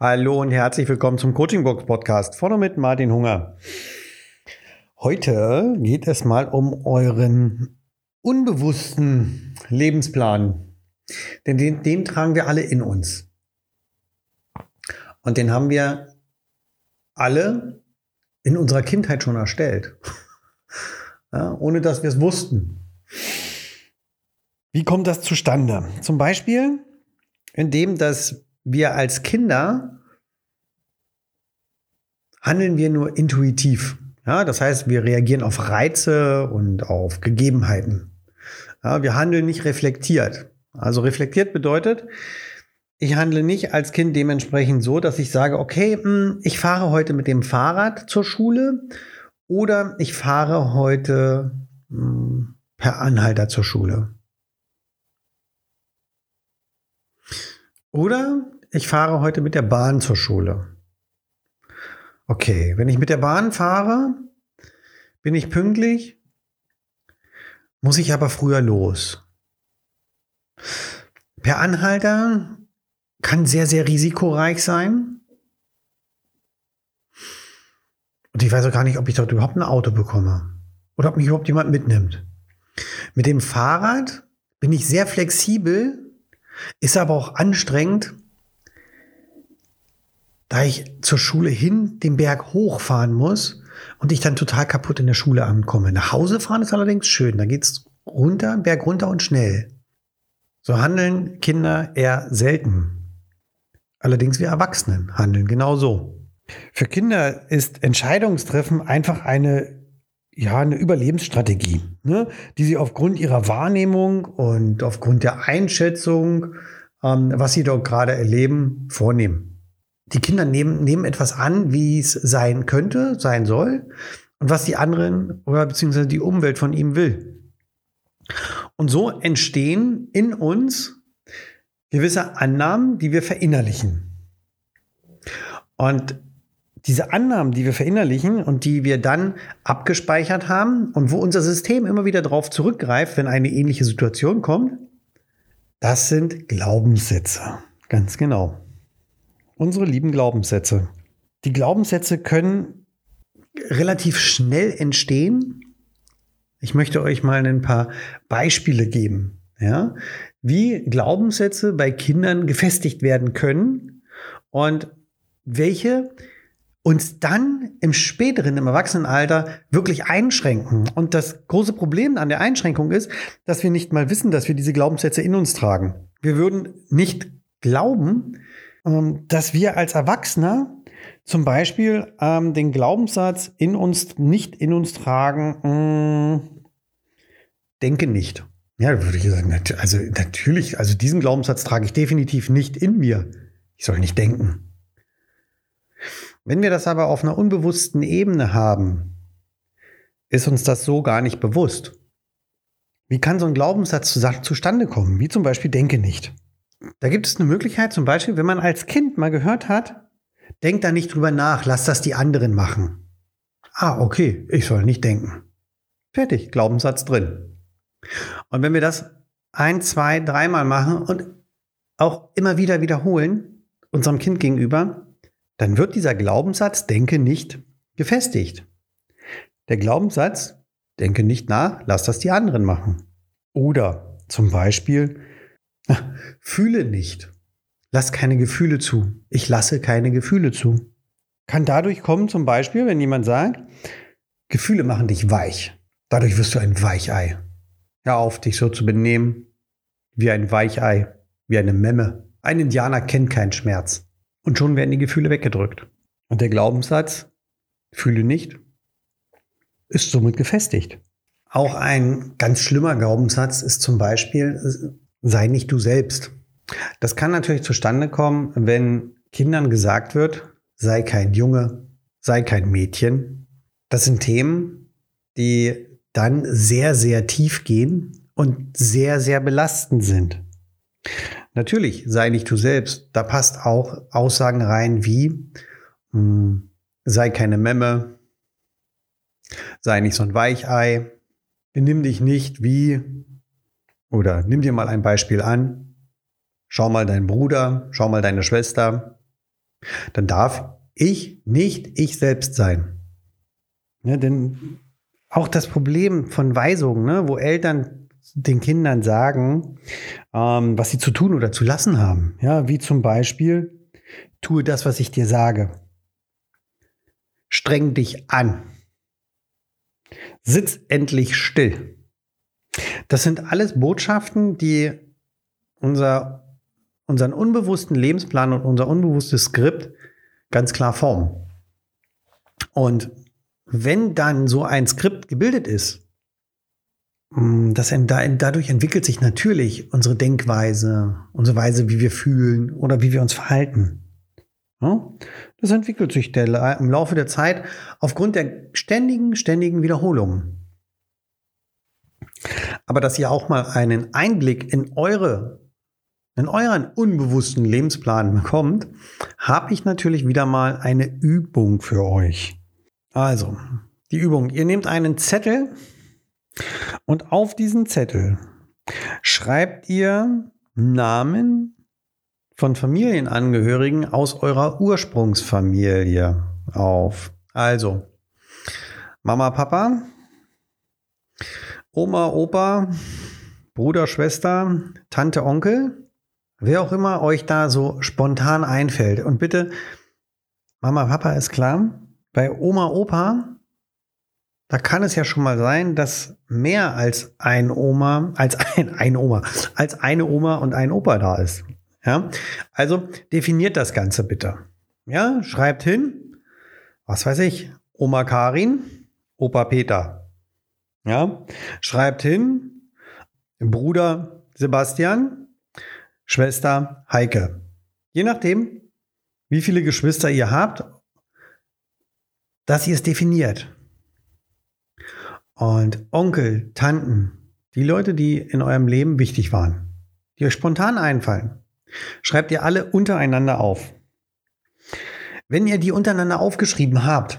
Hallo und herzlich willkommen zum Coaching Box Podcast. Vorne mit Martin Hunger. Heute geht es mal um euren unbewussten Lebensplan. Denn den, den tragen wir alle in uns. Und den haben wir alle in unserer Kindheit schon erstellt. Ja, ohne dass wir es wussten. Wie kommt das zustande? Zum Beispiel, indem dass wir als Kinder handeln wir nur intuitiv. Ja, das heißt, wir reagieren auf Reize und auf Gegebenheiten. Ja, wir handeln nicht reflektiert. Also reflektiert bedeutet, ich handle nicht als Kind dementsprechend so, dass ich sage, okay, hm, ich fahre heute mit dem Fahrrad zur Schule oder ich fahre heute hm, per Anhalter zur Schule. Oder ich fahre heute mit der Bahn zur Schule. Okay, wenn ich mit der Bahn fahre, bin ich pünktlich, muss ich aber früher los. Per Anhalter kann sehr, sehr risikoreich sein. Und ich weiß auch gar nicht, ob ich dort überhaupt ein Auto bekomme. Oder ob mich überhaupt jemand mitnimmt. Mit dem Fahrrad bin ich sehr flexibel, ist aber auch anstrengend, da ich zur Schule hin den Berg hochfahren muss und ich dann total kaputt in der Schule ankomme. Nach Hause fahren ist allerdings schön. Da geht's runter, Berg runter und schnell. So handeln Kinder eher selten. Allerdings wir Erwachsenen handeln genau so. Für Kinder ist Entscheidungstreffen einfach eine, ja, eine Überlebensstrategie, ne, die sie aufgrund ihrer Wahrnehmung und aufgrund der Einschätzung, ähm, was sie dort gerade erleben, vornehmen die Kinder nehmen, nehmen etwas an, wie es sein könnte, sein soll und was die anderen oder beziehungsweise die Umwelt von ihm will. Und so entstehen in uns gewisse Annahmen, die wir verinnerlichen. Und diese Annahmen, die wir verinnerlichen und die wir dann abgespeichert haben und wo unser System immer wieder darauf zurückgreift, wenn eine ähnliche Situation kommt, das sind Glaubenssätze. Ganz genau unsere lieben Glaubenssätze. Die Glaubenssätze können relativ schnell entstehen. Ich möchte euch mal ein paar Beispiele geben, ja, wie Glaubenssätze bei Kindern gefestigt werden können und welche uns dann im späteren, im Erwachsenenalter wirklich einschränken. Und das große Problem an der Einschränkung ist, dass wir nicht mal wissen, dass wir diese Glaubenssätze in uns tragen. Wir würden nicht glauben, dass wir als Erwachsener zum Beispiel ähm, den Glaubenssatz in uns nicht in uns tragen, mh, mm, denke nicht. Ja, würde ich sagen, also natürlich, also diesen Glaubenssatz trage ich definitiv nicht in mir. Ich soll nicht denken. Wenn wir das aber auf einer unbewussten Ebene haben, ist uns das so gar nicht bewusst. Wie kann so ein Glaubenssatz zustande kommen? Wie zum Beispiel denke nicht. Da gibt es eine Möglichkeit, zum Beispiel, wenn man als Kind mal gehört hat, denk da nicht drüber nach, lass das die anderen machen. Ah, okay, ich soll nicht denken. Fertig, Glaubenssatz drin. Und wenn wir das ein, zwei, dreimal machen und auch immer wieder wiederholen, unserem Kind gegenüber, dann wird dieser Glaubenssatz, denke nicht, gefestigt. Der Glaubenssatz, denke nicht nach, lass das die anderen machen. Oder zum Beispiel, Fühle nicht. Lass keine Gefühle zu. Ich lasse keine Gefühle zu. Kann dadurch kommen, zum Beispiel, wenn jemand sagt, Gefühle machen dich weich. Dadurch wirst du ein Weichei. Hör auf, dich so zu benehmen wie ein Weichei, wie eine Memme. Ein Indianer kennt keinen Schmerz. Und schon werden die Gefühle weggedrückt. Und der Glaubenssatz, fühle nicht, ist somit gefestigt. Auch ein ganz schlimmer Glaubenssatz ist zum Beispiel, sei nicht du selbst. Das kann natürlich zustande kommen, wenn Kindern gesagt wird, sei kein Junge, sei kein Mädchen. Das sind Themen, die dann sehr, sehr tief gehen und sehr, sehr belastend sind. Natürlich, sei nicht du selbst. Da passt auch Aussagen rein wie, hm, sei keine Memme, sei nicht so ein Weichei, benimm dich nicht wie oder nimm dir mal ein Beispiel an. Schau mal deinen Bruder, schau mal deine Schwester. dann darf ich nicht ich selbst sein. Ne, denn auch das Problem von Weisungen, ne, wo Eltern den Kindern sagen, ähm, was sie zu tun oder zu lassen haben. Ja, wie zum Beispiel, tue das, was ich dir sage. Streng dich an. Sitz endlich still. Das sind alles Botschaften, die unser, unseren unbewussten Lebensplan und unser unbewusstes Skript ganz klar formen. Und wenn dann so ein Skript gebildet ist, mm, das, dadurch entwickelt sich natürlich unsere Denkweise, unsere Weise, wie wir fühlen oder wie wir uns verhalten. Das entwickelt sich im Laufe der Zeit aufgrund der ständigen, ständigen Wiederholungen. Aber dass ihr auch mal einen Einblick in eure, in euren unbewussten Lebensplan bekommt, habe ich natürlich wieder mal eine Übung für euch. Also, die Übung. Ihr nehmt einen Zettel und auf diesen Zettel schreibt ihr Namen von Familienangehörigen aus eurer Ursprungsfamilie auf. Also, Mama, Papa, Oma, Opa, Bruder, Schwester, Tante, Onkel, wer auch immer euch da so spontan einfällt. Und bitte, Mama, Papa ist klar, bei Oma, Opa, da kann es ja schon mal sein, dass mehr als ein Oma, als ein, ein Oma, als eine Oma und ein Opa da ist. Ja? Also definiert das Ganze bitte. Ja, schreibt hin, was weiß ich, Oma Karin, Opa Peter. Ja, schreibt hin, Bruder Sebastian, Schwester Heike. Je nachdem, wie viele Geschwister ihr habt, dass ihr es definiert. Und Onkel, Tanten, die Leute, die in eurem Leben wichtig waren, die euch spontan einfallen, Schreibt ihr alle untereinander auf. Wenn ihr die untereinander aufgeschrieben habt,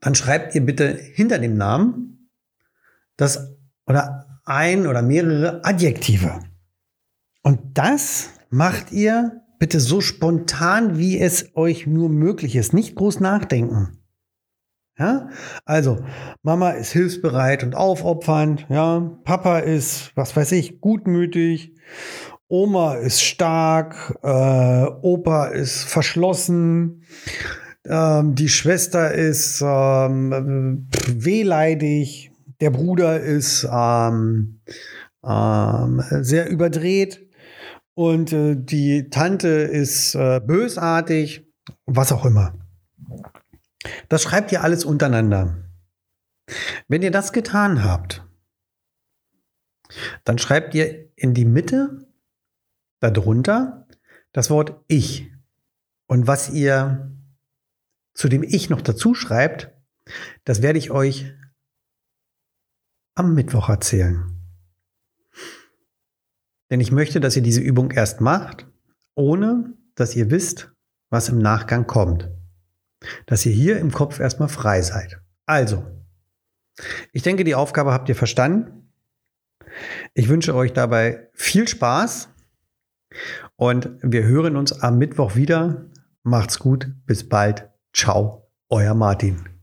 dann schreibt ihr bitte hinter dem Namen das oder ein oder mehrere Adjektive. Und das macht ihr bitte so spontan, wie es euch nur möglich ist. Nicht groß nachdenken. Ja, also Mama ist hilfsbereit und aufopfernd. Ja, Papa ist, was weiß ich, gutmütig Oma ist stark, äh, Opa ist verschlossen, ähm, die Schwester ist ähm, wehleidig, der Bruder ist ähm, ähm, sehr überdreht und äh, die Tante ist äh, bösartig, was auch immer. Das schreibt ihr alles untereinander. Wenn ihr das getan habt, dann schreibt ihr in die Mitte darunter das Wort Ich. Und was ihr zu dem Ich noch dazu schreibt, das werde ich euch am Mittwoch erzählen. Denn ich möchte, dass ihr diese Übung erst macht, ohne dass ihr wisst, was im Nachgang kommt. Dass ihr hier im Kopf erstmal frei seid. Also, ich denke, die Aufgabe habt ihr verstanden. Ich wünsche euch dabei viel Spaß und wir hören uns am Mittwoch wieder. Macht's gut. Bis bald. Ciao. Euer Martin.